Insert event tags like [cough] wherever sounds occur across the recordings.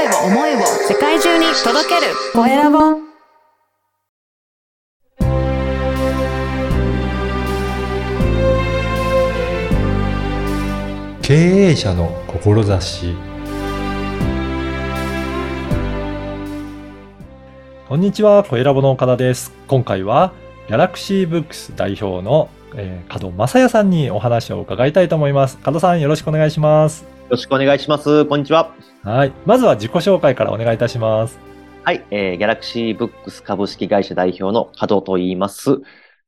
声を、思いを世界中に届けるコエラボ。経営者の志こんにちは、コエラボの岡田です。今回は、ギャラクシーブックス代表の、えー、門正也さんにお話を伺いたいと思います。門さん、よろしくお願いします。よろしくお願いします。こんにちは。はい。まずは自己紹介からお願いいたします。はい、えー、ギャラクシーブックス株式会社代表の門と言います。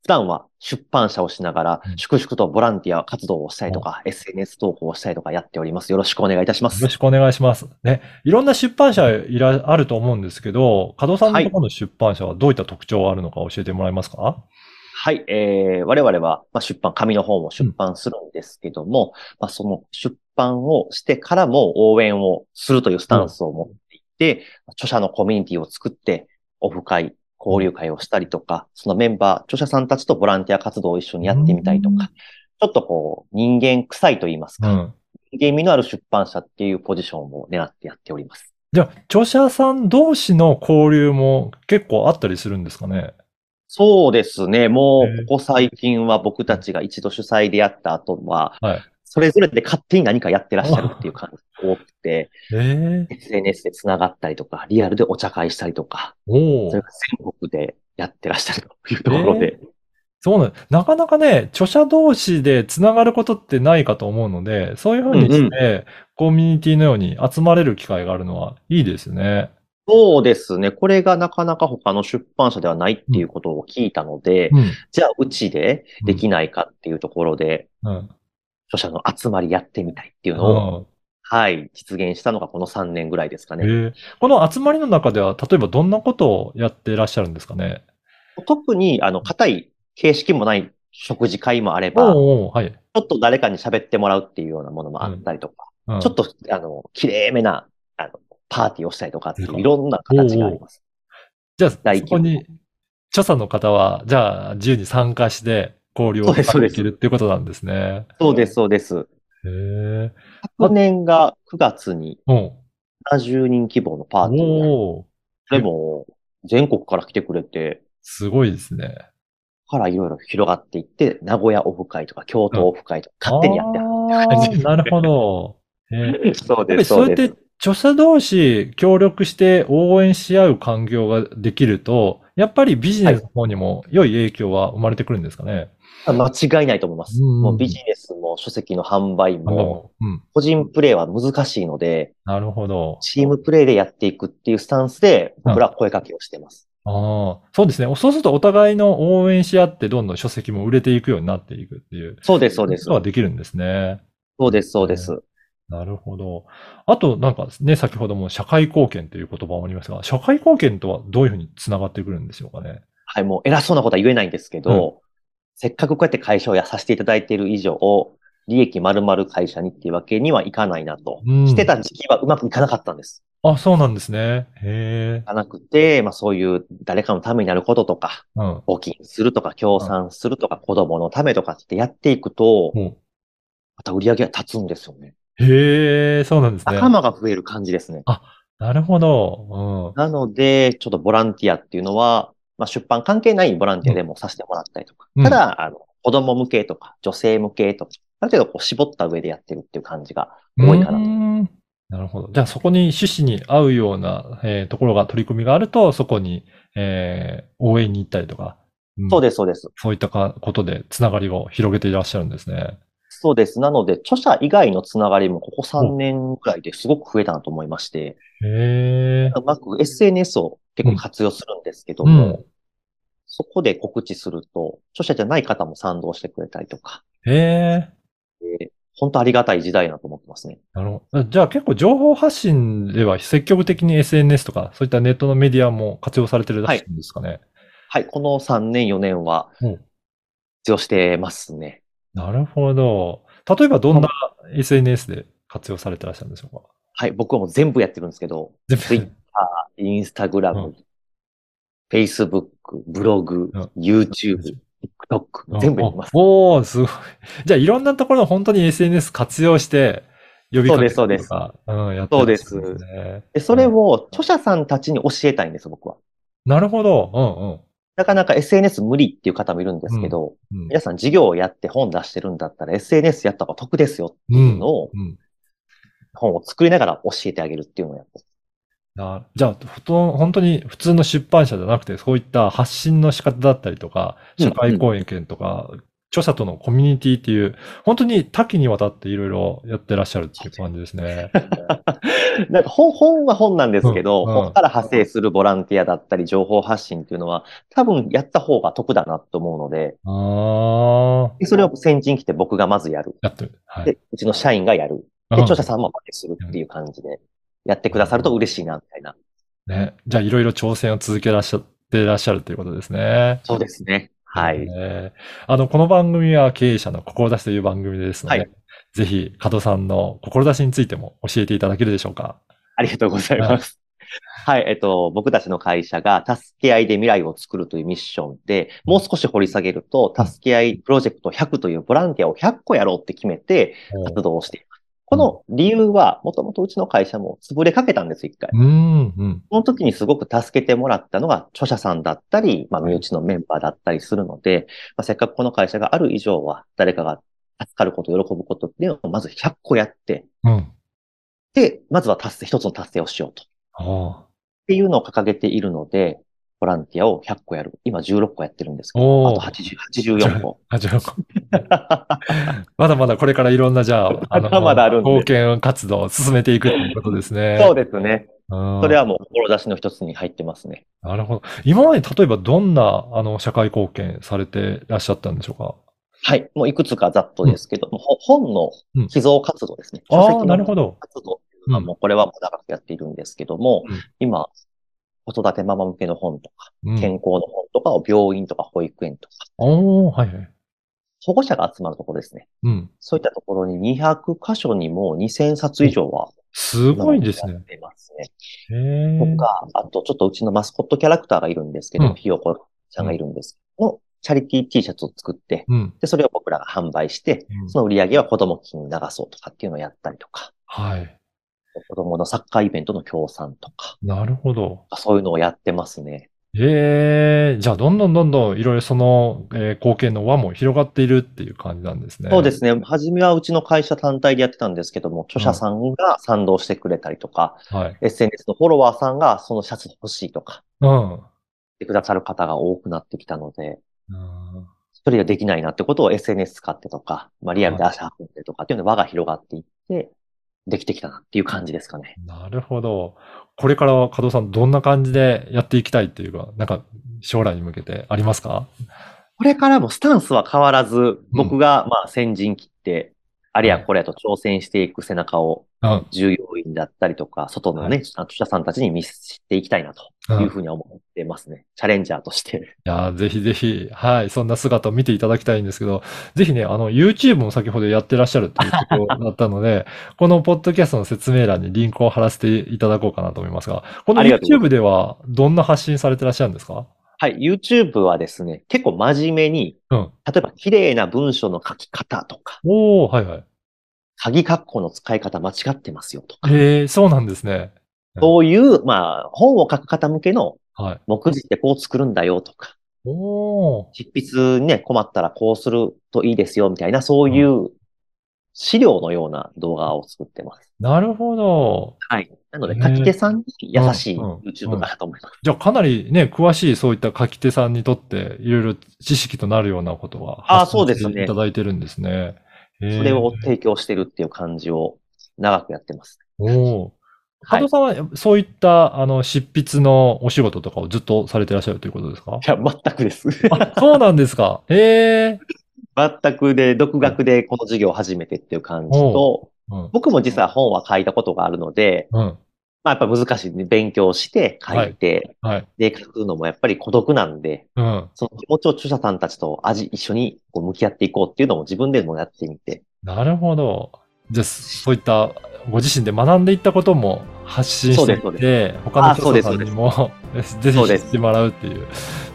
普段は出版社をしながらうん、粛々とボランティア活動をしたりとか、SNS 投稿をしたりとかやっております。よろしくお願いいたしますよろ。しくお願いします。ね。いろんな出版社いら、あると思うんですけど、門さんのところの出版社はどういった特徴があるのか教えてもらえますか、はい、えー、我々は、まあ、出版、紙の方も出版するんですけども、まあ、その出版をしてからも応援をするというスタンスを持っていて、著者のコミュニティを作って、オフ会、交流会をしたりとか、そのメンバー、著者さんたちとボランティア活動を一緒にやってみたりとうんか、ちょっとこう、人間臭いと言いますか、うん。人間味のある出版社っていうポジションを狙ってやっております。じゃあ、著者さん同士の交流も結構あったりするんですかね？そうですね。もう、ここ最近は僕たちが一度主催でやった後は、はい。それぞれで勝手に何かやってらっしゃるっていう感じが多くて、ええ SNS で繋がったりとか、リアルでお茶会したりとか、おおそれ。から全国でやってらっしゃるというところで、そうなんなかなかね、著者同士で繋がることってないかと思うので、そういうふうにして、コミュニティのように集まれる機会があるのはいいですね。そうですね。これがなかなか他の出版社ではないっていうことを聞いたので、うん。じゃあうちでできないかっていうところで、うん。著者の集まりやってみたいっていうのを、うん。はい、実現したのがこの3年ぐらいですかね。え。ーこの集まりの中では、例えばどんなことをやってらっしゃるんですかね？特に、あの、硬い形式もない食事会もあれば、はい。っと誰かに喋ってもらうっていうようなものもあったりとか、うん。ちょっと、あの、綺麗めな、あの、パーティーをしたりとかっていそういろんな形があります。じゃあ、そこに、著者の方は、じゃあ、自由に参加して、交流をそうですそうですできるっていうことなんですね。そうです、そうです。へえ。昨年が9月にうん。70人規模のパーティーをやる。おおそれも、全国から来てくれて、すごいですね。からいろいろ広がっていって、名古屋オフ会とか京都オフ会とか勝手にやってはるあ感じー [laughs] なるほど。えーそうやっぱりです、そうやってそうです。著者同士協力して応援し合う環境ができると、やっぱりビジネスの方にも良い影響は生まれてくるんですかね？間違いないと思います。うんもうビジネスも書籍の販売も、うん。個人プレイは難しいので、なるほど。チームプレイでやっていくっていうスタンスで、僕らは声かけをしてます。ああ、そうですね。そうするとお互いの応援し合ってどんどん書籍も売れていくようになっていくっていう。そうです、そうですこと。ができるんですね。そうです、そうです。なるほど。あと、なんかね、先ほども社会貢献という言葉もありますが、社会貢献とはどういうふうにつながってくるんでしょうかね。はい、もう偉そうなことは言えないんですけど、せっかくこうやって会社をやさせていただいている以上、利益丸々会社にっていうわけにはいかないなと。うんしてた時期はうまくいかなかったんです。あ、そうなんですね。へいかなくて、まあそういう誰かのためになることとか、え。うん。募金するとか、協賛するとか、子供のためとかってやっていくと、もまた売り上げが立つんですよね。うへえ、そうなんですね。仲間が増える感じですね。なるほど。なので、ちょっとボランティアっていうのは、まあ出版関係ないボランティアでもさせてもらったりとか。うんただ、あの、子供向けとか、女性向けとか、ある程度こう絞った上でやってるっていう感じがうん。多いかなと。なるほど。じゃあそこに趣旨に合うような、えーところが取り組みがあると、そこに、えー応援に行ったりとか、うんそうです、そうです。そういったかことでつながりを広げていらっしゃるんですね。そうです。なので、著者以外のつながりもここ3年くらいですごく増えたなと思いまして。うまく SNS を結構活用するんですけどうも、ん。そこで告知すると、著者じゃない方も賛同してくれたりとか、へえ。えー本当ありがたい時代だなと思ってますね。なるほど。じゃあ結構情報発信では積極的に SNS とか、そういったネットのメディアも活用されてるらしいんですかね。はい、この3年、4年はうん活用してますね。なるほど。例えばどんな SNS で活用されてらっしゃるんでしょうか？はい、僕はもう全部やってるんですけど、全 Twitter、Instagram、うん Facebook、ブログ、うん YouTube、TikTok、全部やってます。おおーすごい。じゃあいろんなところ本当に SNS 活用して、呼びかけそうですたりとか、うん、やってらっしゃるんですね。で、それを著者さんたちに教えたいんです、僕は。なるほど。なかなか SNS 無理っていう方もいるんですけど、うんうん。うん皆さん授業をやって本出してるんだったら SNS やった方が得ですよっていうのを、うん本を作りながら教えてあげるっていうのをやってますなじゃあ、ふと本当に普通の出版社じゃなくて、そういった発信の仕方だったりとか、うん社会講演権とか、著者とのコミュニティっていう、本当に多岐にわたっていろいろやってらっしゃるっていう感じですね。[laughs] なんか本、本は本なんですけど、うんうん本から派生するボランティアだったり情報発信っていうのは、多分やった方が得だなと思うので、あそれを先陣来て僕がまずやる。やってる。はい。で、うちの社員がやる。で、うん著者さんも真似するっていう感じで、やってくださると嬉しいな、みたいな。ね。じゃあ、いろいろ挑戦を続けらっしゃってらっしゃるということですね。そうですね。はい。ねあの、この番組は経営者の志という番組ですので、はいぜひ、加藤さんの志についても教えていただけるでしょうか。ありがとうございます。はい、えっと、僕たちの会社が助け合いで未来を作るというミッションで、もう少し掘り下げると、助け合いプロジェクト100というボランティアを100個やろうって決めて活動をしています。この理由は、もともとうちの会社も潰れかけたんです、一回。うん、うん。その時にすごく助けてもらったのが著者さんだったり、まあ、身内のメンバーだったりするので、まあ、せっかくこの会社がある以上は、誰かが助かること、喜ぶことっていうのをまず100個やって、うん。で、まずは達成、一つの達成をしようと。あっていうのを掲げているので、ボランティアを100個やる。今16個やってるんですけど、あと80 84個。あ。じゃあ、[laughs] まだまだこれからいろんな、じゃあ、[laughs] あの、まだまだあるんで貢献活動を進めていくということですね。そうですね。うんそれはもう志の一つに入ってますね。なるほど。今まで例えばどんな、あの、社会貢献されてらっしゃったんでしょうか？はい。もういくつかざっとですけど、もう本のうん寄贈活動ですね。ああ、書籍のなるほど。活動っていうのはもうこれはもう長くやっているんですけども、うん今、子育てママ向けの本とか、うん健康の本とかを病院とか保育園とか、おー、はいはい。保護者が集まるところですね。うん。そういったところに200箇所にも2000冊以上はすごいですねやっ。てますね。とか、あとちょっとうちのマスコットキャラクターがいるんですけど、うんひよこちゃんがいるんですけど、のチャリティー T シャツを作って、うん。で、それを僕らが販売して、うんその売り上げは子供金に流そうとかっていうのをやったりとか、はい。子供のサッカーイベントの協賛とか、なるほど。そういうのをやってますね。ええ、じゃあ、どんどんどんどんいろいろその、えー貢献の輪も広がっているっていう感じなんですね。そうですね。初めはうちの会社単体でやってたんですけども、著者さんが賛同してくれたりとか、はい。SNS のフォロワーさんがそのシャツ欲しいとか、うん。てくださる方が多くなってきたので、うん一人ができないなってことを SNS 使ってとか、まあ、リアルで足運んでとかっていうので輪が広がっていって、できてきたなっていう感じですかね。なるほど。これからは加藤さんどんな感じでやっていきたいっていうか、なんか将来に向けてありますか？これからもスタンスは変わらず、僕がまあ先陣切って、あれやこれやと挑戦していく背中をうん。だったりとか、外のはね、著者さんたちに見せていきたいなというふうには思ってますね。チャレンジャーとして。いやー、ぜひぜひ、はい、そんな姿を見ていただきたいんですけど、ぜひね、あの、YouTube も先ほどやってらっしゃるということだったので、[laughs] このポッドキャストの説明欄にリンクを貼らせていただこうかなと思いますが、この YouTube ではどんな発信されてらっしゃるんですか？はい、YouTube はですね、結構真面目に、うん。例えば綺麗な文章の書き方とか、おー、はいはい。鍵括弧の使い方間違ってますよとか、えー、そうなんですね。そういう、まあ、本を書く方向けのはい。目次ってこう作るんだよとか、おー。執筆にね、困ったらこうするといいですよみたいな、そういう資料のような動画を作ってます。なるほど。はい。なので、書き手さんに優しいうんうん YouTube かなと思います。じゃあかなりね、詳しいそういった書き手さんにとって、いろいろ知識となるようなことはあー発信そうですねいただいてるんですね。それを提供してるっていう感じを長くやってます。おお。加はい藤さんはそういった、あの、執筆のお仕事とかをずっとされてらっしゃるということですか？いや、全くです。あ、そうなんですか？へえ。全くで、独学でこの授業を始めてっていう感じと、うん。僕も実は本は書いたことがあるので、うん。まあやっぱ難しいね。勉強して書いて、はい。で、書くのもやっぱり孤独なんで、うん。その気持ちを著者さんたちと味、一緒にこう向き合っていこうっていうのも自分でもやってみて。なるほど。じゃあ、そういったご自身で学んでいったことも発信していて、他の人さんにも [laughs] ぜひ知ってもらうっていう、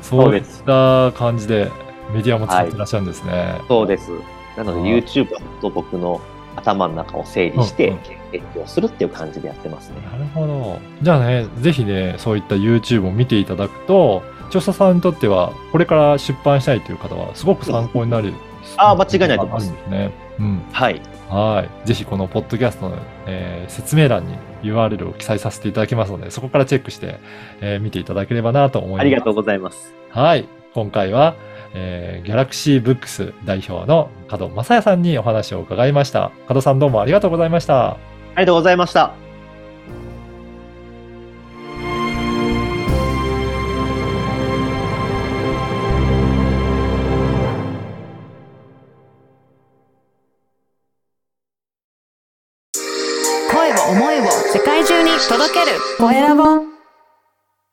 そういった感じでメディアも使ってらっしゃるんですね。そうです。なのではい YouTube は本当僕の頭の中を整理してうんうん、研究をするっていう感じでやってますね。なるほど。じゃあね、ぜひね、そういった YouTube を見ていただくと、著者さんにとっては、これから出版したいという方は、すごく参考になる。あー間違いないと思います。うん。はい。はい。ぜひこのポッドキャストの、えー説明欄に URL を記載させていただきますので、そこからチェックして、えー見ていただければなと思います。ありがとうございます。はい。今回は、えー、ギャラクシーブックス代表の門正也さんにお話を伺いました。門さんどうもありがとうございました。ありがとうございました。声を思いを世界中に届けるコエラボ